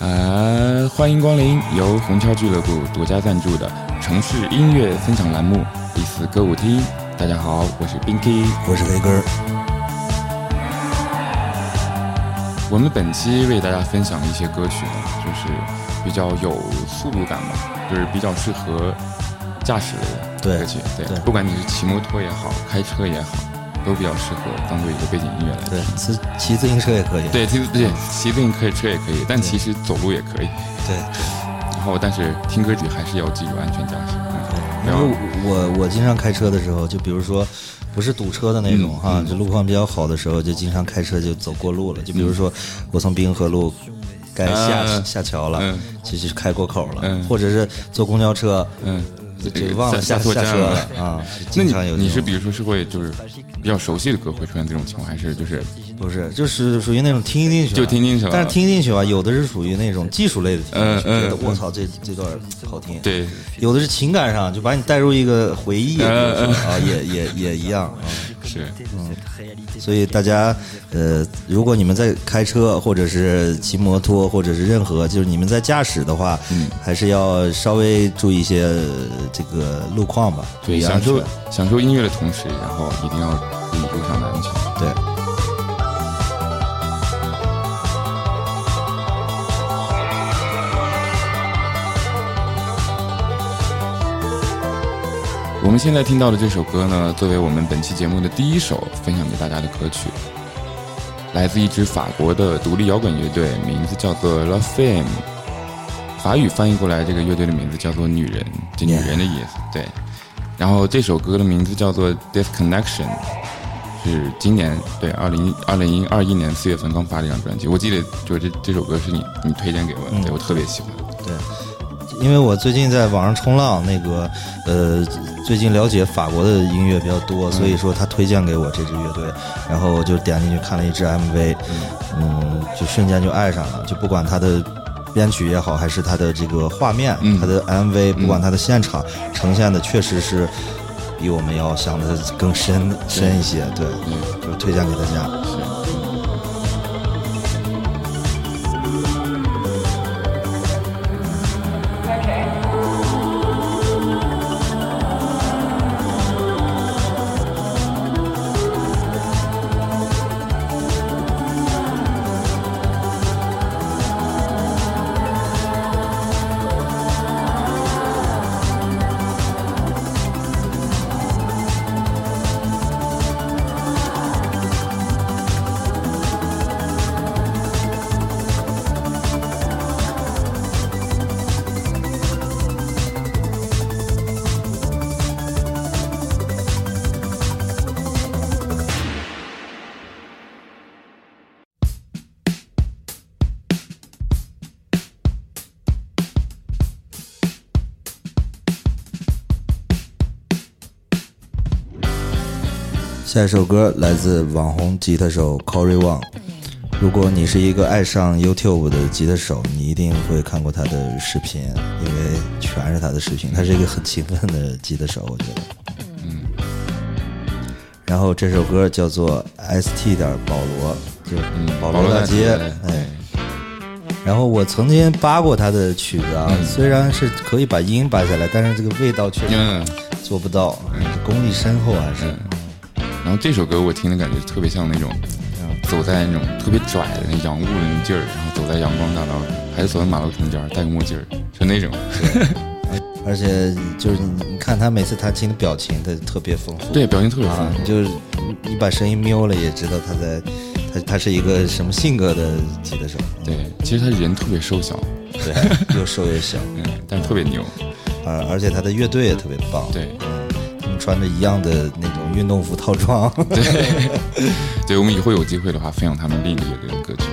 呃，欢迎光临由虹桥俱乐部独家赞助的城市音乐分享栏目“第四歌舞厅”。大家好，我是 Binky，我是雷根儿。我们本期为大家分享的一些歌曲呢，就是比较有速度感嘛，就是比较适合驾驶类的歌曲。对，不管你是骑摩托也好，开车也好。都比较适合当做一个背景音乐来听。对，骑骑自行车也可以。对，骑对骑自行车车也可以，但其实走路也可以。对。然后，但是听歌曲还是要记住安全驾驶。因为我我经常开车的时候，就比如说不是堵车的那种哈，就路况比较好的时候，就经常开车就走过路了。就比如说我从滨河路该下下桥了，其实开过口了，或者是坐公交车。嗯。就忘了下错站了啊！那你你是比如说是会就是比较熟悉的歌会出现这种情况，还是就是不是就是属于那种听进去就听进去了？但是听进去吧，有的是属于那种技术类的，嗯嗯，我操，这这段好听。对，有的是情感上就把你带入一个回忆啊，也也也一样啊。是，嗯，所以大家，呃，如果你们在开车或者是骑摩托或者是任何，就是你们在驾驶的话，嗯，还是要稍微注意一些这个路况吧。对，享受享受音乐的同时，然后一定要注意路上的安全。对。我们现在听到的这首歌呢，作为我们本期节目的第一首分享给大家的歌曲，来自一支法国的独立摇滚乐队，名字叫做 La Femme。法语翻译过来，这个乐队的名字叫做“女人”，就女人的意思。对。然后这首歌的名字叫做《Disconnection》，是今年对二零二零二一年四月份刚发的一张专辑。我记得就是这这首歌是你你推荐给我的，对我特别喜欢。对。因为我最近在网上冲浪，那个呃，最近了解法国的音乐比较多，所以说他推荐给我这支乐队，然后我就点进去看了一支 MV，嗯，就瞬间就爱上了，就不管他的编曲也好，还是他的这个画面，他的 MV，不管他的现场呈现的，确实是比我们要想的更深深一些，对，就推荐给大家。下一首歌来自网红吉他手 Corey Wang。如果你是一个爱上 YouTube 的吉他手，你一定会看过他的视频，因为全是他的视频。他是一个很勤奋的吉他手，我觉得。嗯。然后这首歌叫做 ST 点保罗，就保罗大街。哎。然后我曾经扒过他的曲子啊，虽然是可以把音扒下来，但是这个味道确实做不到，功力深厚还是。然后这首歌我听的感觉特别像那种，走在那种特别拽的那洋务的那劲儿，然后走在阳光大道上，还是走在马路中间戴个墨镜儿，就那种。而且就是你看他每次弹琴的表情，他特别丰富。对，表情特别丰富。就是你把声音瞄了，也知道他在，他他是一个什么性格的吉他手。对，其实他人特别瘦小，对，又瘦又小，嗯，但是特别牛。啊，而且他的乐队也特别棒。对。穿着一样的那种运动服套装，对，对，我们以后有机会的话，分享他们另一个乐队的歌曲。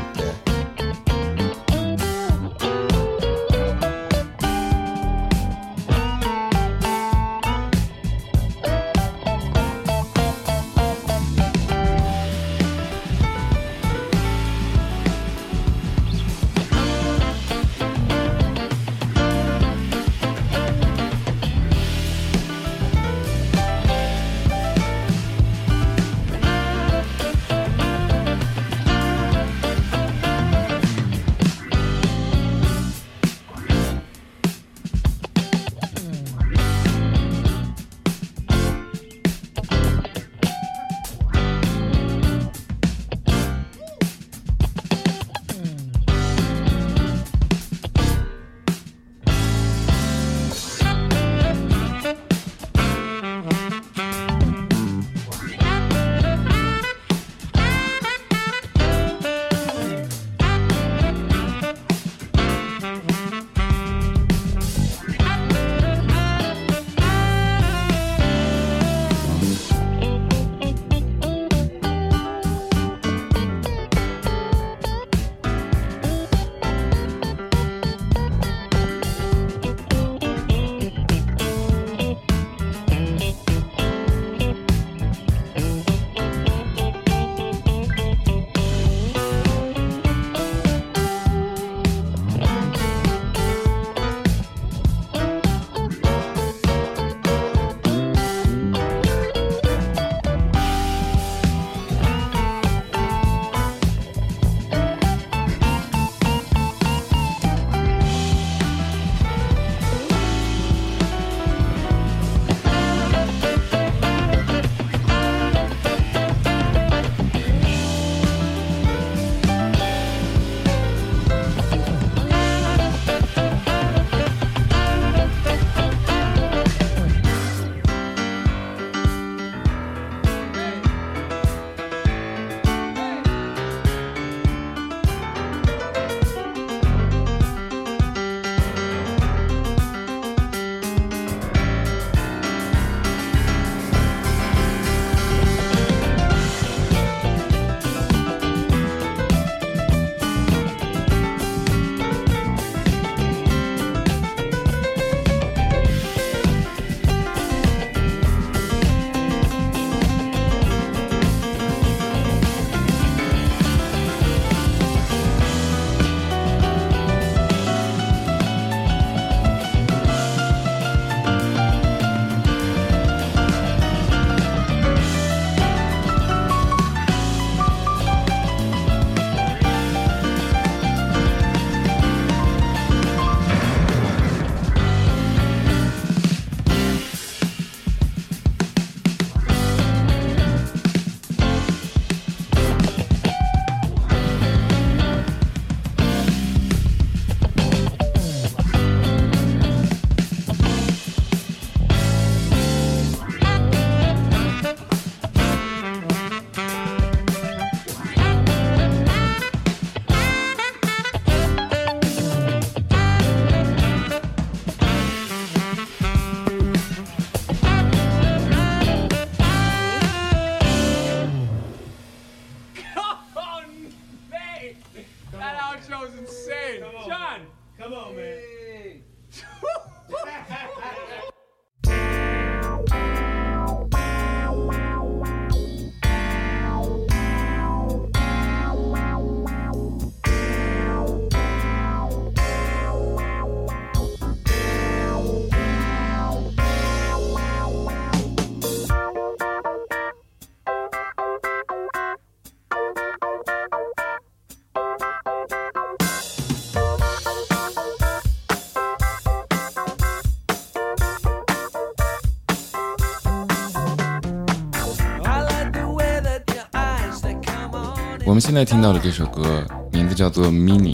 们现在听到的这首歌名字叫做《Mini》，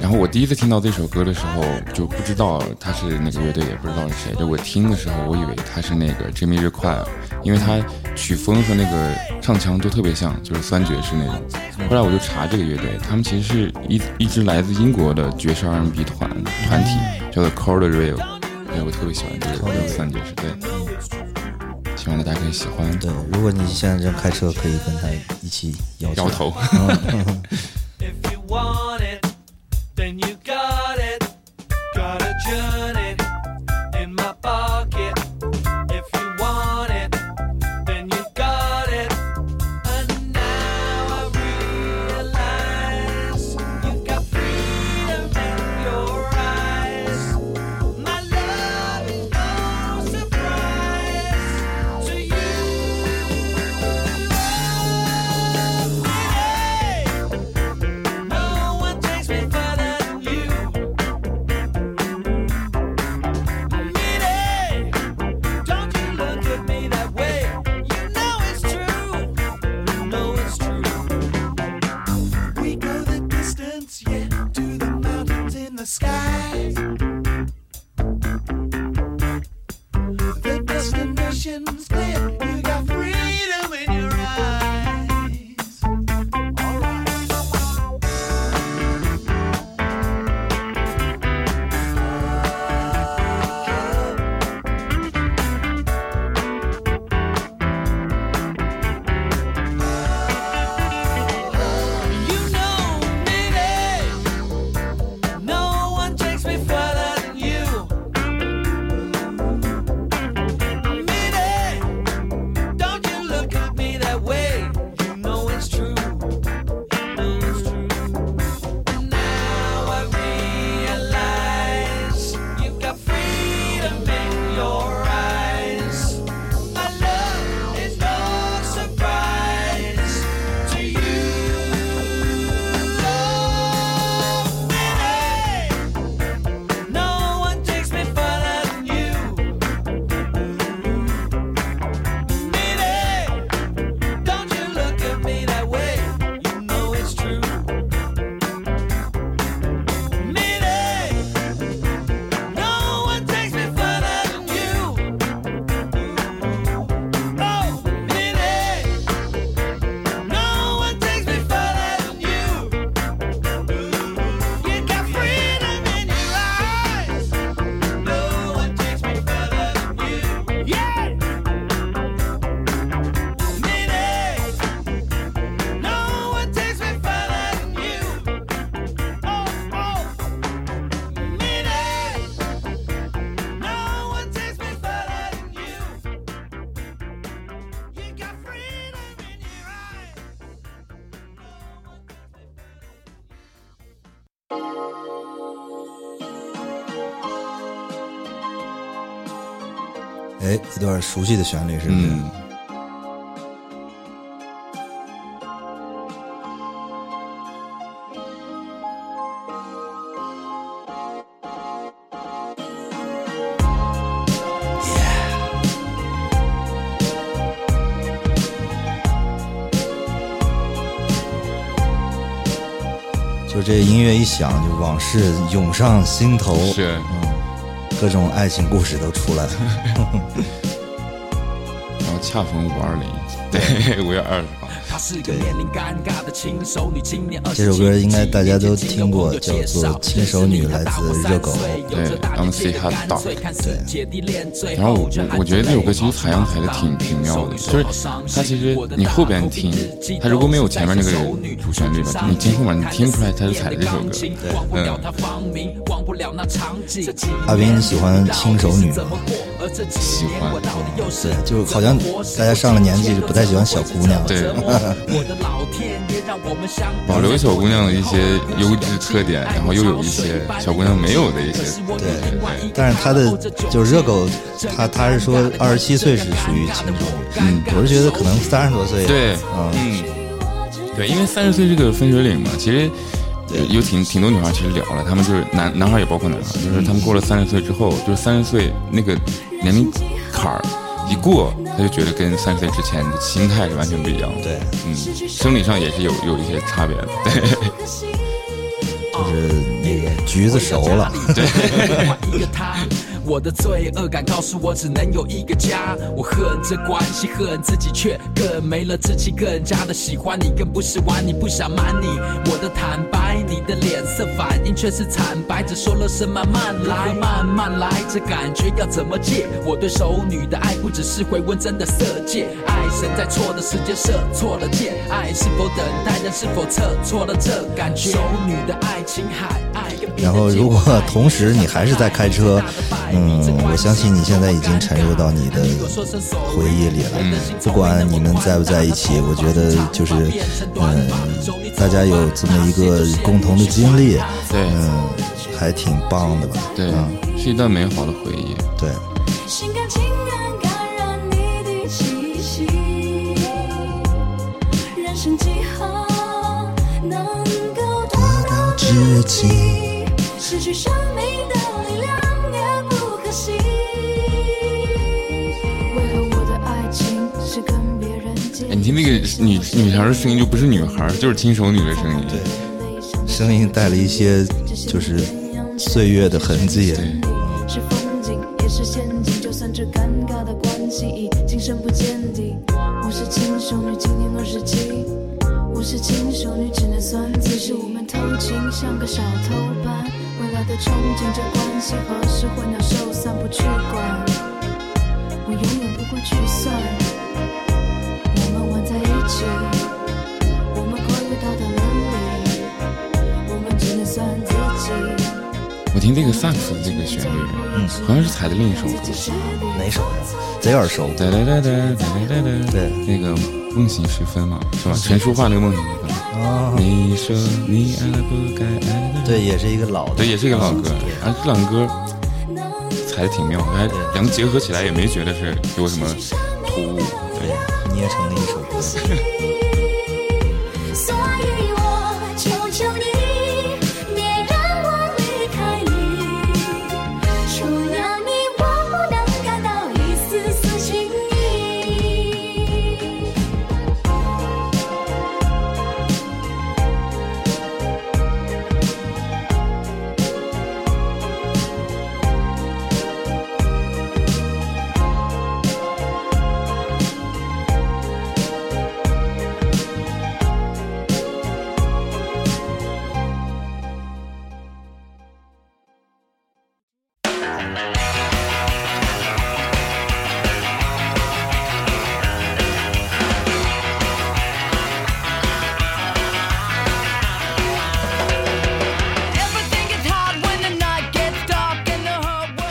然后我第一次听到这首歌的时候就不知道他是哪个乐队，也不知道是谁。就我听的时候，我以为他是那个 Jimmy r e q u i r 因为他曲风和那个唱腔都特别像，就是酸爵士那种。后来我就查这个乐队，他们其实是一一支来自英国的爵士 R&B 团团体，叫做 c o r d e Rail。对，我特别喜欢这个这个酸爵士，对，希望大家可以喜欢。对，如果你现在正开车，可以跟他一起摇摇头。熟悉的旋律，是不是？嗯，就这音乐一响，就往事涌上心头，是。各种爱情故事都出来了。恰逢五二零，对，五月二十号。这首歌应该大家都听过，叫做《牵手女》，来自热狗。对，I'm say hot dog。对，然后我我我觉得这首歌其实采样采的挺挺妙的，就是它其实你后边听，它如果没有前面那个主旋律吧，你听后面你听不出来它是采的这首歌。对，嗯，阿斌喜欢牵手女吗？喜欢。对，就好像大家上了年纪就不太喜欢小姑娘。对，保留小姑娘的一些优质特点，然后又有一些小姑娘没有的一些。对对对。但是他的就是热狗，他他是说二十七岁是属于轻熟女。嗯，我是觉得可能三十多岁。对，嗯，对，因为三十岁这个分水岭嘛，其实有挺挺多女孩其实聊了，他们就是男男孩也包括男孩，就是他们过了三十岁之后，就是三十岁那个年龄坎儿。一过，他就觉得跟三十岁之前的心态是完全不一样的。对，嗯，生理上也是有有一些差别的。对，就是那个橘子熟了。对。我的罪恶感告诉我，只能有一个家。我恨这关系，恨自己，却更没了志气，更加的喜欢你，更不是玩你，不想瞒你。我的坦白，你的脸色反应却是惨白，只说了声慢慢来，慢慢来，这感觉要怎么戒？我对熟女的爱不只是回温，真的色戒。爱神在错的时间射错了箭，爱是否等待人是否测错了这感觉？熟女的爱情海，爱跟然后，如果同时你还是在开车，嗯，我相信你现在已经沉入到你的回忆里了。不管你们在不在一起，我觉得就是，嗯，大家有这么一个共同的经历，对，嗯，还挺棒的吧？对，是一段美好的回忆。对。知己。失去生命的哎，你听那个女女孩的声音，就不是女孩，就是亲熟女的声音。对，声音带了一些就是岁月的痕迹。是风景，也是陷阱。就算这尴尬的关系已今生不见底，我是亲手女，今年二十七。我是亲手女，只能算自是我们偷情，像个小偷般。未来的憧憬，这关系何时会鸟兽散，不去管。我永远不会去算，我们跨越到的伦理，我们只能算自己。我听这个萨克斯这个旋律，嗯，好像是踩的另一首歌，哪首呀？贼耳熟。哒哒哒哒哒哒哒。对，那个梦醒时分嘛，是吧？陈淑桦那个梦醒时分。你说你爱了不该爱的。对，也是一个老的，对，也是一个老歌。啊，这两歌踩的挺妙，还两个结合起来也没觉得是有什么对，捏成了一首歌。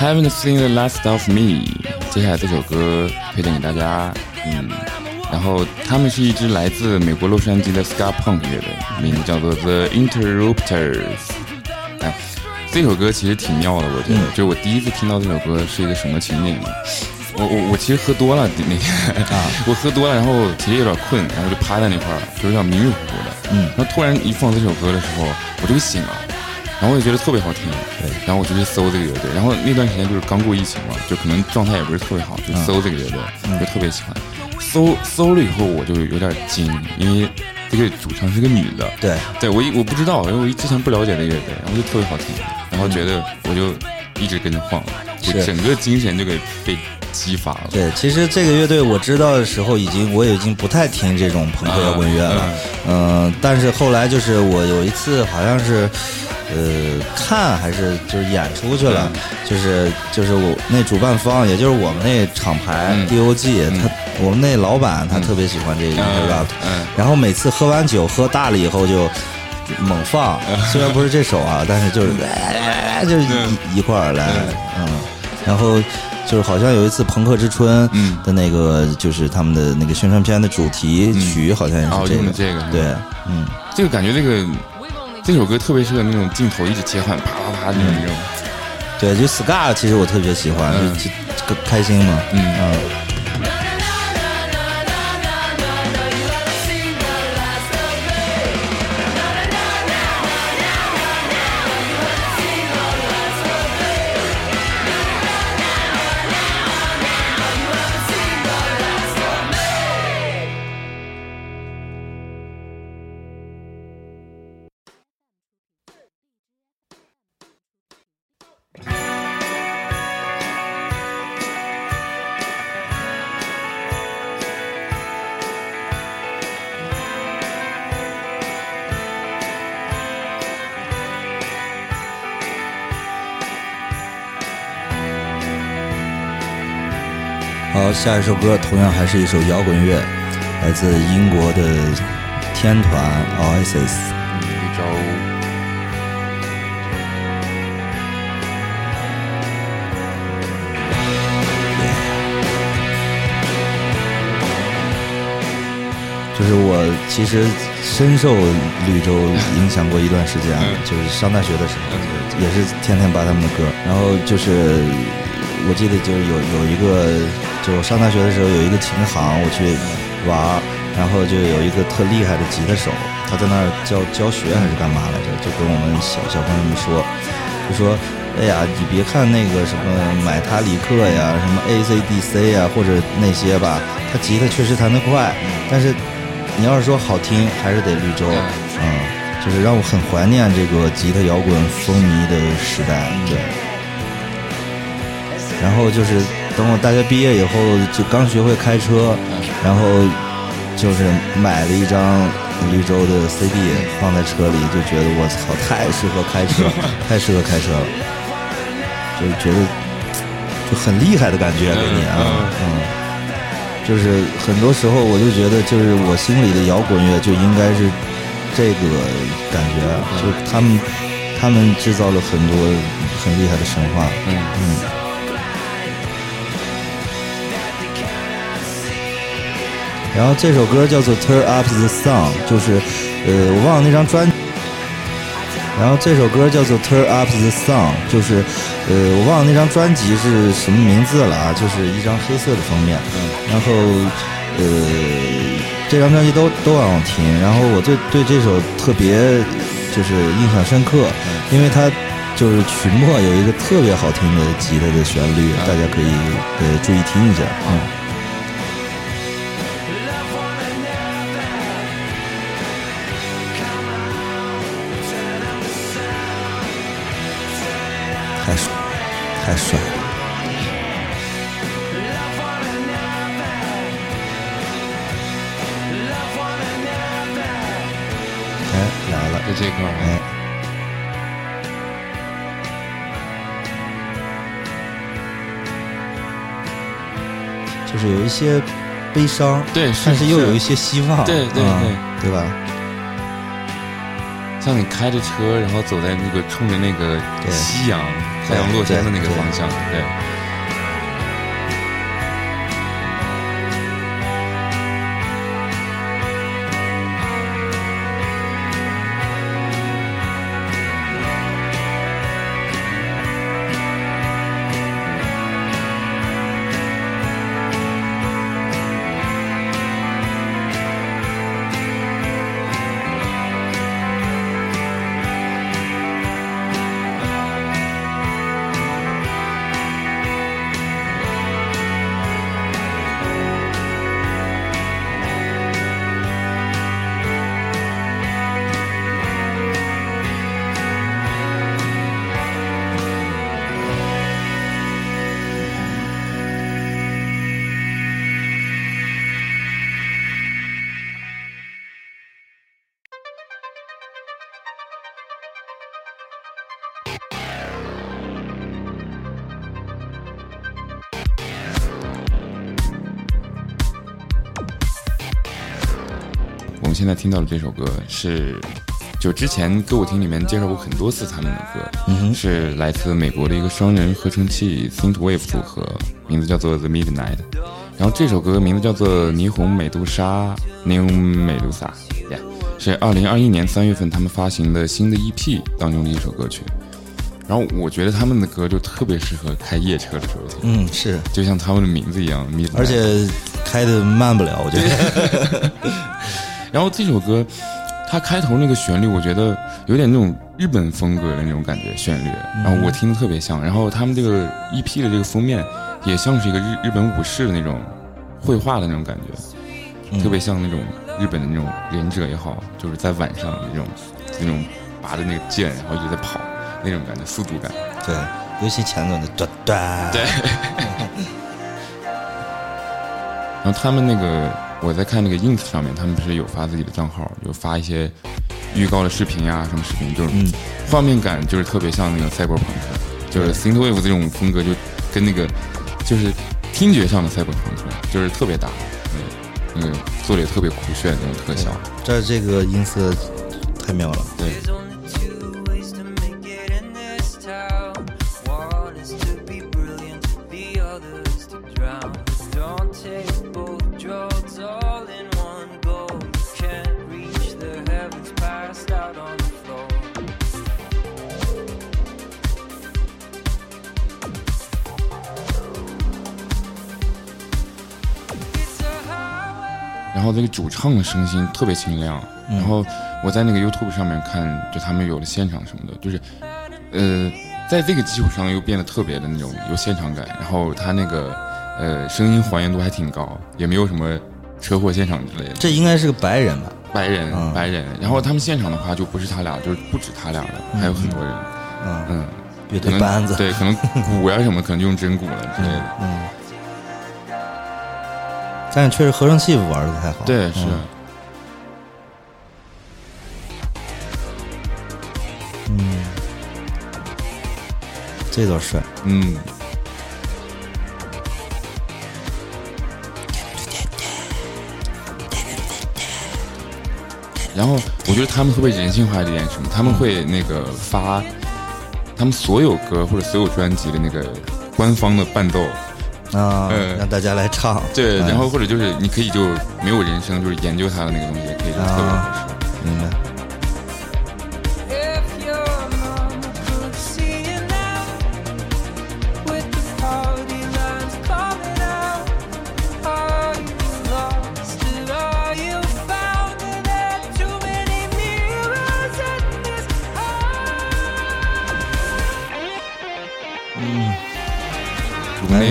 Haven't seen the last of me。接下来这首歌推荐给大家，嗯，然后他们是一支来自美国洛杉矶的 ska punk 乐队，名字叫做 The Interrupters。哎，这首歌其实挺妙的，我觉得，就是我第一次听到这首歌是一个什么情景呢？我我我其实喝多了那天啊，我喝多了，然后其实有点困，然后就趴在那块儿，就有点迷迷糊糊的，嗯，然后突然一放这首歌的时候，我就醒了。然后我也觉得特别好听，对，然后我就去搜这个乐队。然后那段时间就是刚过疫情嘛，就可能状态也不是特别好，就搜这个乐队，就特别喜欢。搜搜了以后，我就有点惊，因为这个主唱是个女的。对，对我一我不知道，因为我之前不了解这个乐队，然后就特别好听，然后觉得我就一直跟着晃，就整个精神就给被激发了。对，其实这个乐队我知道的时候，已经我已经不太听这种朋克摇滚乐了。嗯、但是后来就是我有一次好像是，呃，看还是就是演出去了，就是就是我那主办方，也就是我们那厂牌、嗯。DOG，他我们那老板他特别喜欢这个嗯。然后每次喝完酒喝大了以后就猛放，虽然不是这首啊，但是就是就是一一块儿来，嗯，然后就是好像有一次《朋克之春》嗯。的那个，就是他们的那个宣传片的主题曲，好像也哦是这个，这个对，嗯，这个感觉，这个这首歌特别适合那种镜头一直切换，啪啪啪那种。那种。对，就 ska 其实我特别喜欢，嗯。就就就开心嘛，嗯好，下一首歌同样还是一首摇滚乐，来自英国的天团 Oasis。一周就是我其实深受绿洲影响过一段时间，啊就是上大学的时候，也是天天扒他们的歌。然后就是我记得就是有有一个，就我上大学的时候有一个琴行，我去玩，然后就有一个特厉害的吉他手，他在那儿教教学还是干嘛来着，就跟我们小小朋友们说，就说。哎呀，你别看那个什么买塔里克呀，什么 AC/DC 呀，或者那些吧，他吉他确实弹得快，但是你要是说好听，还是得绿洲，嗯，就是让我很怀念这个吉他摇滚风靡的时代，对。然后就是等我大学毕业以后，就刚学会开车，然后就是买了一张绿洲的 CD 放在车里，就觉得我操，太适合开车，太适合开车了，就是觉得就很厉害的感觉给你啊，嗯。就是很多时候我就觉得，就是我心里的摇滚乐就应该是这个感觉，就他们他们制造了很多很厉害的神话。嗯嗯。然后这首歌叫做《Turn Up the Song》，就是呃，我忘了那张专。然后这首歌叫做《Turn Up the Song》，就是呃，我忘了那张专辑是什么名字了啊，就是一张黑色的封面。然后呃，这张专辑都都很好听。然后我对对这首特别就是印象深刻，因为它就是曲末有一个特别好听的吉他的旋律，大家可以呃注意听一下。嗯。太帅。了！哎，来了，就这块儿。哎，就是有一些悲伤，对但是又有一些希望，对对嗯对。对吧？像你开着车，然后走在那个冲着那个夕阳、太阳落山的那个方向，对。现在听到的这首歌是，就之前歌舞厅里面介绍过很多次他们的歌，是来自美国的一个双人合成器 Synthwave 组合，名字叫做 The Midnight。然后这首歌名字叫做《霓虹美杜莎》（Neon Medusa），yeah, 是二零二一年三月份他们发行的新的 EP 当中的一首歌曲。然后我觉得他们的歌就特别适合开夜车的时候听，嗯，是，就像他们的名字一样。而且开的慢不了，我觉得。然后这首歌，它开头那个旋律，我觉得有点那种日本风格的那种感觉，旋律，然后我听的特别像。然后他们这个 EP 的这个封面，也像是一个日日本武士的那种绘画的那种感觉，特别像那种日本的那种忍者也好，就是在晚上那种那种拔着那个剑，然后一直在跑那种感觉，速度感。对，尤其前段的哒哒。对。然后他们那个，我在看那个 ins 上面，他们不是有发自己的账号，有发一些预告的视频呀，什么视频，就是画面感就是特别像那个赛博朋克，就是 synthwave 这种风格，就跟那个就是听觉上的赛博朋克，就是特别搭，嗯，那个做的也特别酷炫那种特效。这这个音色太妙了。对，唱的声音特别清亮，然后我在那个 YouTube 上面看，就他们有的现场什么的，就是，呃，在这个基础上又变得特别的那种有现场感，然后他那个呃声音还原度还挺高，也没有什么车祸现场之类的。这应该是个白人吧？白人，嗯。白人，然后他们现场的话就不是他俩，就是不止他俩了，还有很多人，嗯，嗯，乐可能队班子。对，可能鼓呀什么，可能就用真鼓了之类的，嗯。但是确实合成器玩的不太好。对，是。嗯，这倒帅。嗯，然后我觉得他们特别人性化的一点是什么？他们会那个发他们所有歌或者所有专辑的那个官方的伴奏，啊，嗯让大家来唱。对，嗯然后或者就是你可以就没有人声，就是研究它的那个东西，也可以就特别合适。明白。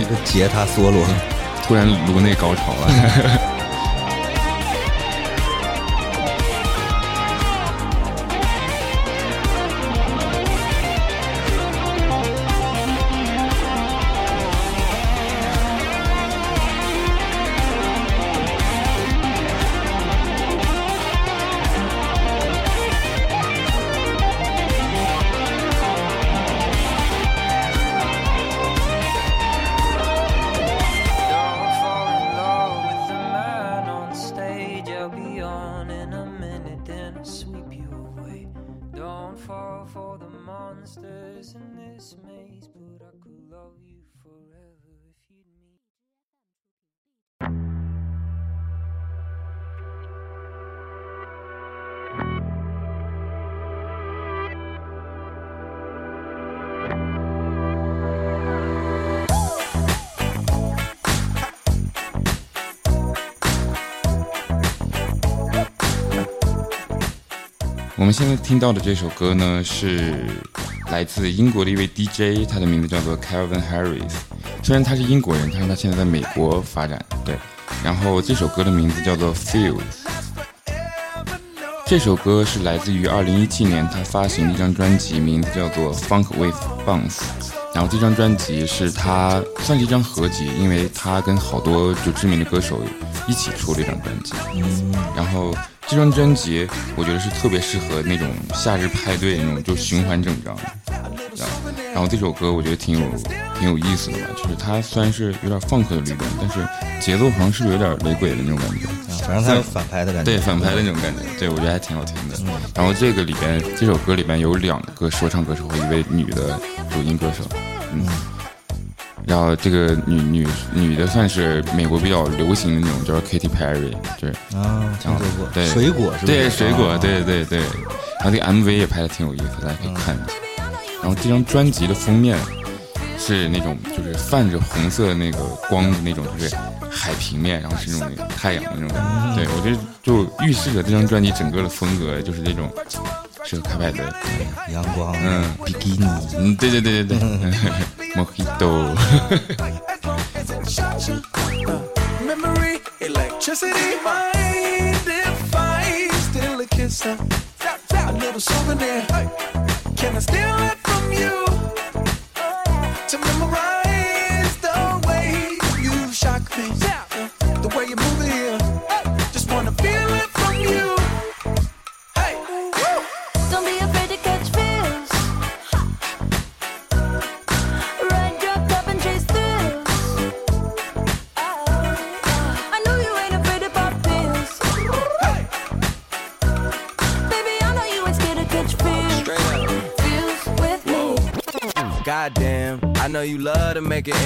个吉他 solo，突然颅内高潮了。我们现在听到的这首歌呢，是来自英国的一位 DJ，他的名字叫做 Calvin Harris。虽然他是英国人，但是他现在在美国发展。对，然后这首歌的名字叫做 Fields。这首歌是来自于2017年他发行的一张专辑，名字叫做 Funk with Bounce。然后这张专辑是他算是一张合集，因为他跟好多就知名的歌手一起出了一张专辑。嗯，然后这张专辑我觉得是特别适合那种夏日派对那种就循环整张，然后这首歌我觉得挺有挺有意思的吧，就是它虽然是有点放克的律动，但是节奏好像是不是有点雷鬼的那种感觉。反正它有反拍的感觉。对反拍的那种感觉，对我觉得还挺好听的。然后这个里边，这首歌里边有两个说唱歌手和一位女的主音歌手，嗯。然后这个女女女的算是美国比较流行的那种，叫 Katy Perry，就是啊，听说过。对水果是吧？对水果，啊对对对。然后这个 MV 也拍的挺有意思，大家可以看一下。然后这张专辑的封面是那种就是泛着红色那个光的那种，就是海平面，然后是那种太阳的那种感觉。对我觉得就预示着这张专辑整个的风格就是那种适合开摆的。阳光，嗯。比基尼，嗯，对对对对对，Mojito。get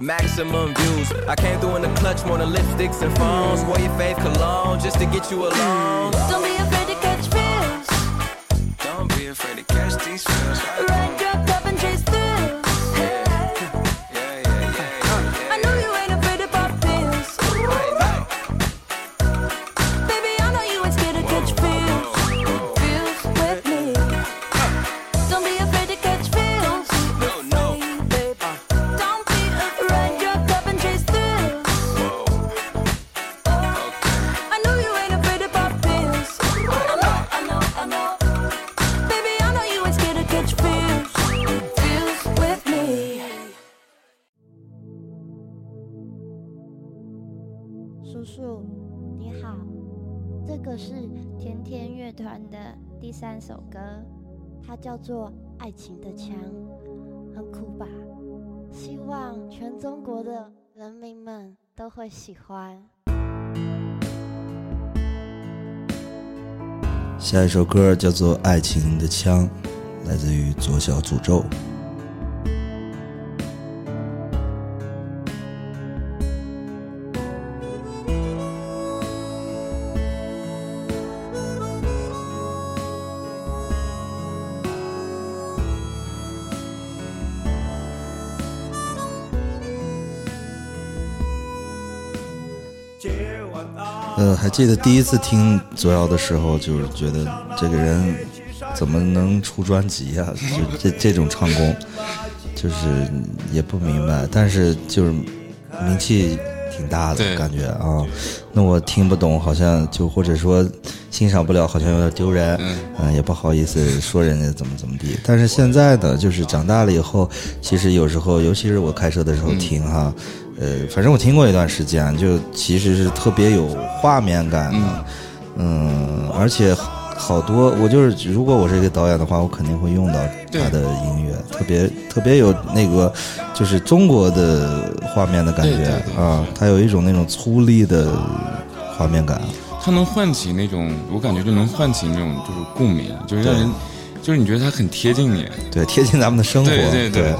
maximum views. I came through in the clutch more than lipsticks and phones. Wore your faith cologne just to get you alone. Don't be afraid to catch feels. Don't be afraid to catch these feels. 首歌，它叫做《爱情的枪》，很酷吧？希望全中国的人民们都会喜欢。下一首歌叫做《爱情的枪》，来自于左小诅咒。还记得第一次听左摇的时候，就是觉得这个人怎么能出专辑呀、就 这这种唱功，就是也不明白，但是就是名气挺大的感觉啊。那我听不懂，好像就或者说欣赏不了，好像有点丢人，嗯、也不好意思说人家怎么怎么地。但是现在呢，就是长大了以后，其实有时候，尤其是我开车的时候听哈。呃，反正我听过一段时间，就其实是特别有画面感的，嗯，而且好多，我就是如果我是一个导演的话，我肯定会用到他的音乐，特别特别有那个就是中国的画面的感觉啊，它有一种那种粗粝的画面感，它能唤起那种，我感觉就能唤起那种就是共鸣，就是让人，就是你觉得它很贴近你。对，贴近咱们的生活，对对对借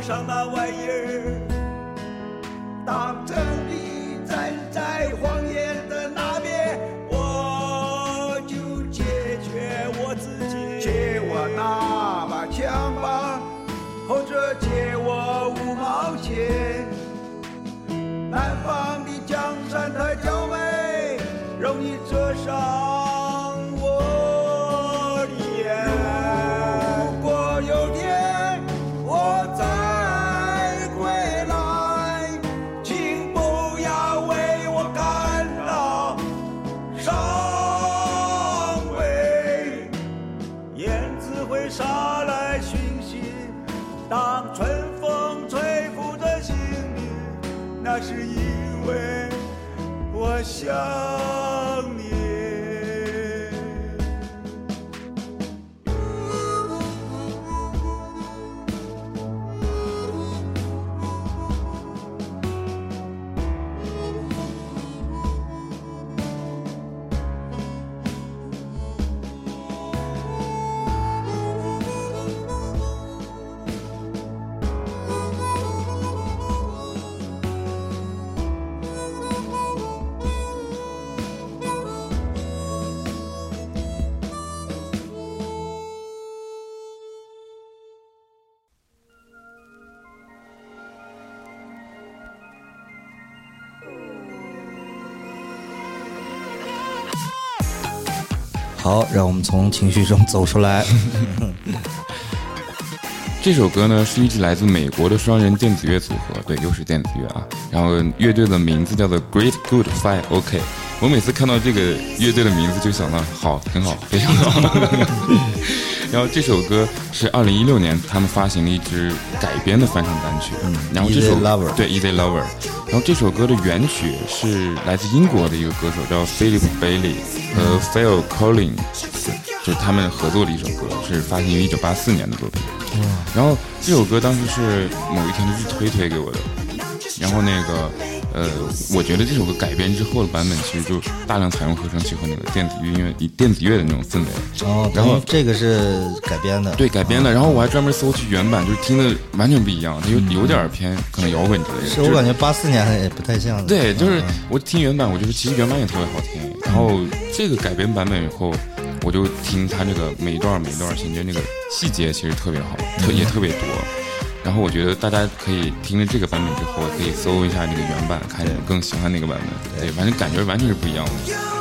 上那玩意儿。好，让我们从情绪中走出来。这首歌呢是一支来自美国的双人电子乐组合，对，又是电子乐啊。然后乐队的名字叫做 Great Good Five OK。我每次看到这个乐队的名字就想到，好，很好，非常好。然后这首歌是二零一六年他们发行的一支改编的翻唱单曲，嗯，然后这首 Lover 对 Easy Lover，然后这首歌的原曲是来自英国的一个歌手叫 Philip Bailey 和 Phil Collins，就是他们合作的一首歌，是发行于一九八四年的作品。然后这首歌当时是某一天的日推推给我的，然后那个呃，我觉得这首歌改编之后的版本其实就大量采用合成器和那个电子音乐、以电子乐的那种氛围。哦，然后这个是改编的，对改编的，然后我还专门搜去原版，就是听的完全不一样，它有有点偏可能摇滚之类的。是就是我感觉八四年也不太像。对，就是嗯我听原版，我觉得其实原版也特别好听。然后这个改编版本以后，我就听它这个每一段每一段衔接那个细节其实特别好，特也特别多。然后我觉得大家可以听了这个版本之后，可以搜一下那个原版，看你们更喜欢哪个版本。对，反正感觉完全是不一样的。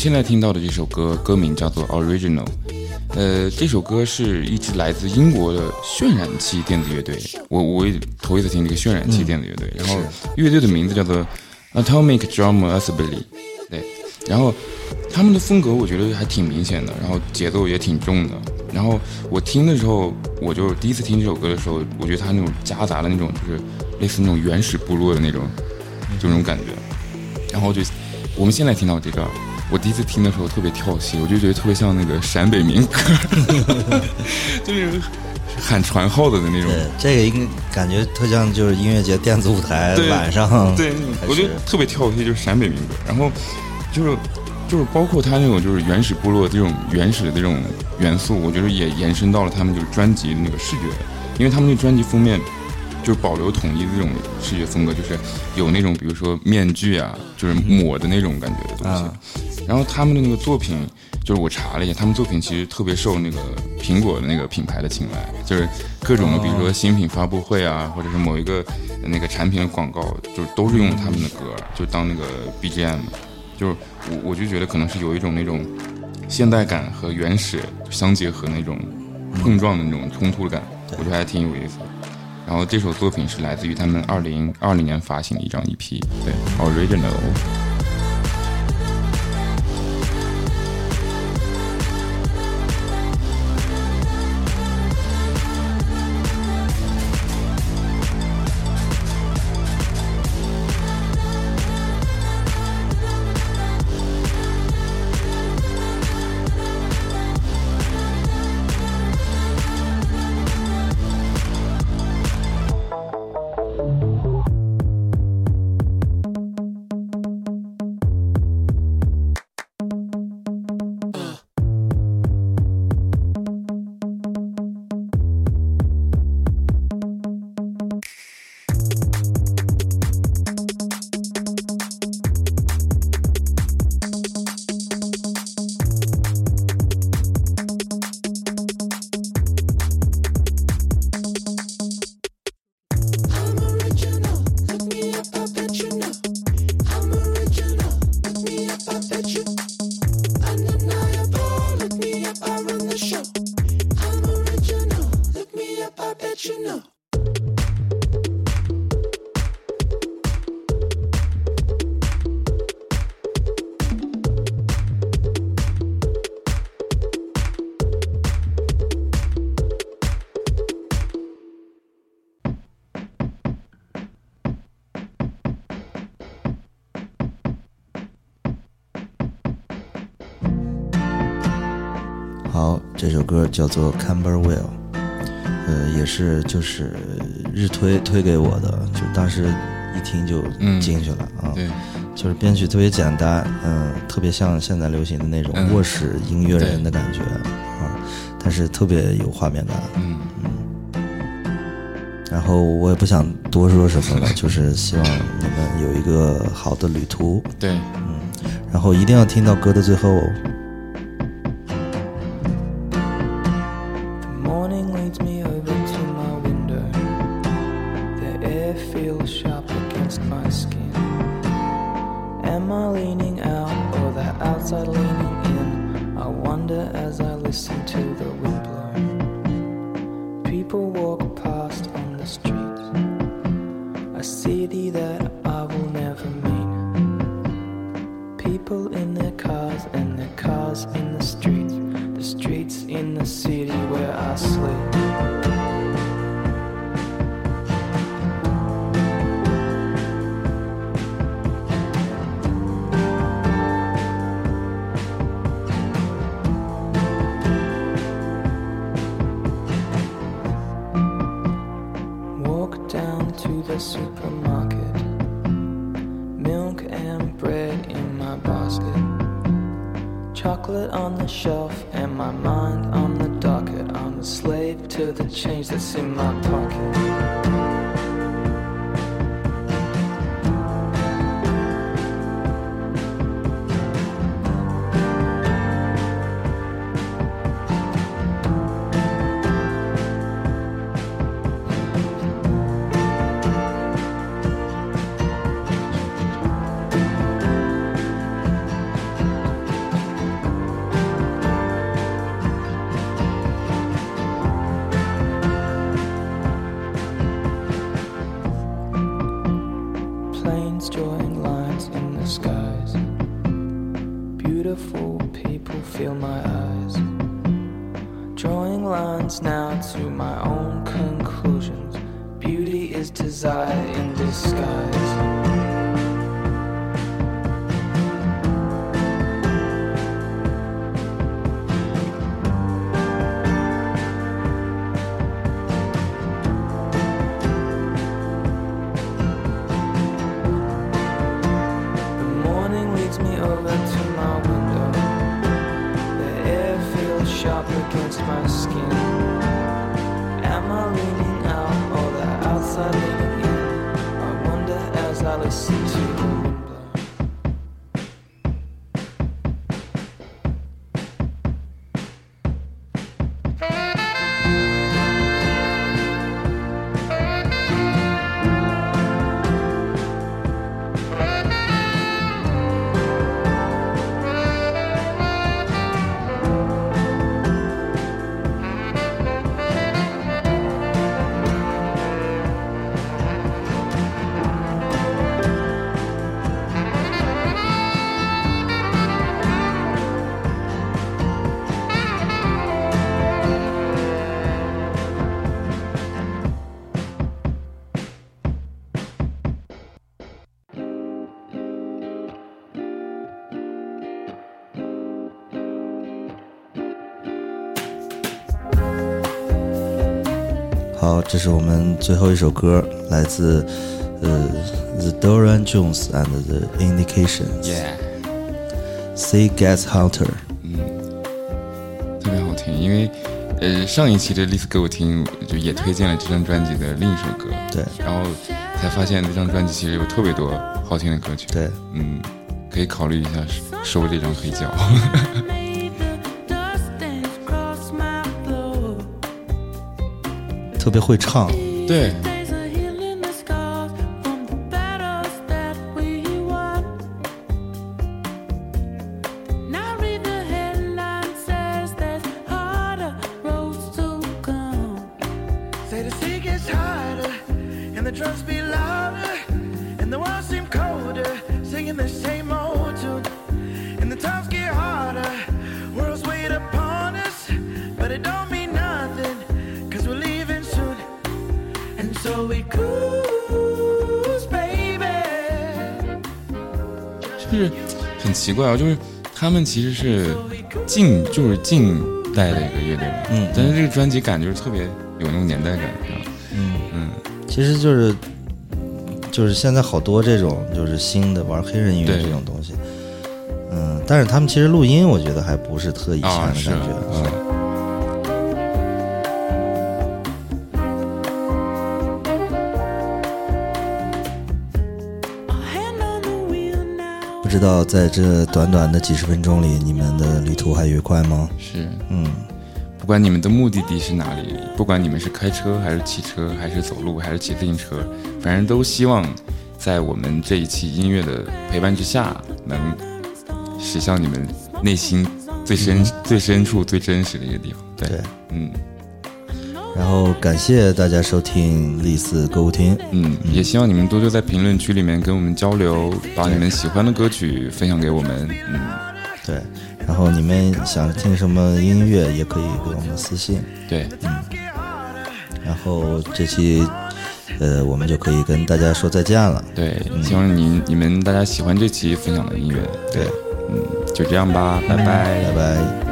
现在听到的这首歌，歌名叫做《Original》。呃，这首歌是一支来自英国的渲染器电子乐队，我我也头一次听这个渲染器电子乐队。然后乐队的名字叫做 Atomic Drum Assembly。对，然后他们的风格我觉得还挺明显的，然后节奏也挺重的。然后我听的时候，我就第一次听这首歌的时候，我觉得它那种夹杂的那种，就是类似那种原始部落的那种，就那种感觉。然后就我们现在听到这个。我第一次听的时候特别跳戏，我就觉得特别像那个陕北民歌，就是喊传号的的那种。对，这个应该感觉特像就是音乐节电子舞台晚上。对，我觉得特别跳戏，就是陕北民歌。然后就是就是包括他那种就是原始部落这种原始的这种元素，我觉得也延伸到了他们就是专辑的那个视觉，因为他们那专辑封面。就是保留统一的这种视觉风格，就是有那种比如说面具啊，就是抹的那种感觉的东西。然后他们的那个作品，就是我查了一下，他们作品其实特别受那个苹果的那个品牌的青睐，就是各种的，比如说新品发布会啊，或者是某一个那个产品的广告，就是都是用他们的歌，就当那个 BGM。就是我我就觉得可能是有一种那种现代感和原始相结合那种碰撞的那种冲突感，我觉得还挺有意思的。然后这首作品是来自于他们二零二零年发行的一张 EP，对，Original。叫做《Camberwell》，呃，也是就是日推推给我的，就当时一听就嗯。进去了啊。对，就是编曲特别简单，嗯，特别像现在流行的那种嗯。卧室音乐人的感觉啊，但是特别有画面感。嗯。嗯，然后我也不想多说什么了，就是希望你们有一个好的旅途，对，嗯。然后一定要听到歌的最后 in my Beautiful people fill my eyes. Drawing lines now to my own conclusions. Beauty is desire in disguise. 好，这是我们最后一首歌，来自呃 The Dorian Jones and the Indications。耶，Say Gets Hunter。嗯特别好听，因为呃上一期的 list 给我听，就也推荐了这张专辑的另一首歌，对然后才发现这张专辑其实有特别多好听的歌曲，对，嗯，可以考虑一下收这张黑胶。特别会唱。对怪啊，就是他们其实是近，就是近代的一个乐队嘛。嗯但是这个专辑感就是特别有那种年代感。嗯，嗯，其实就是就是现在好多这种就是新的玩黑人音乐这种东西，嗯，但是他们其实录音我觉得还不是特以前的感觉，嗯知道在这短短的几十分钟里，你们的旅途还愉快吗？是，嗯，不管你们的目的地是哪里，不管你们是开车还是骑车，还是走路还是骑自行车，反正都希望在我们这一期音乐的陪伴之下，能驶向你们内心最深、最深处、最真实的一个地方。对，对。嗯然后感谢大家收听丽思歌舞厅，嗯，也希望你们多多在评论区里面跟我们交流，把你们喜欢的歌曲分享给我们。嗯，对，然后你们想听什么音乐也可以给我们私信，对，嗯。然后这期呃我们就可以跟大家说再见了。对，希望你你们大家喜欢这期分享的音乐。对，嗯，就这样吧，拜拜，拜拜。